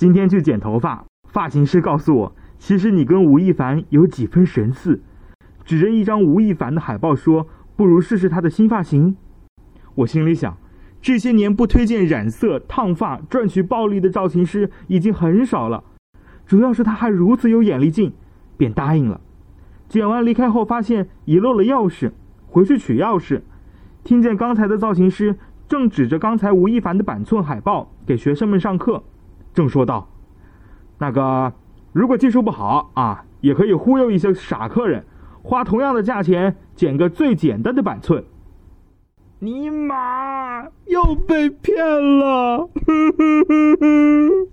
今天去剪头发，发型师告诉我，其实你跟吴亦凡有几分神似。指着一张吴亦凡的海报说：“不如试试他的新发型。”我心里想，这些年不推荐染色、烫发赚取暴利的造型师已经很少了，主要是他还如此有眼力劲，便答应了。剪完离开后，发现遗漏了钥匙，回去取钥匙，听见刚才的造型师正指着刚才吴亦凡的板寸海报给学生们上课，正说道：“那个，如果技术不好啊，也可以忽悠一些傻客人。”花同样的价钱剪个最简单的板寸，尼玛又被骗了！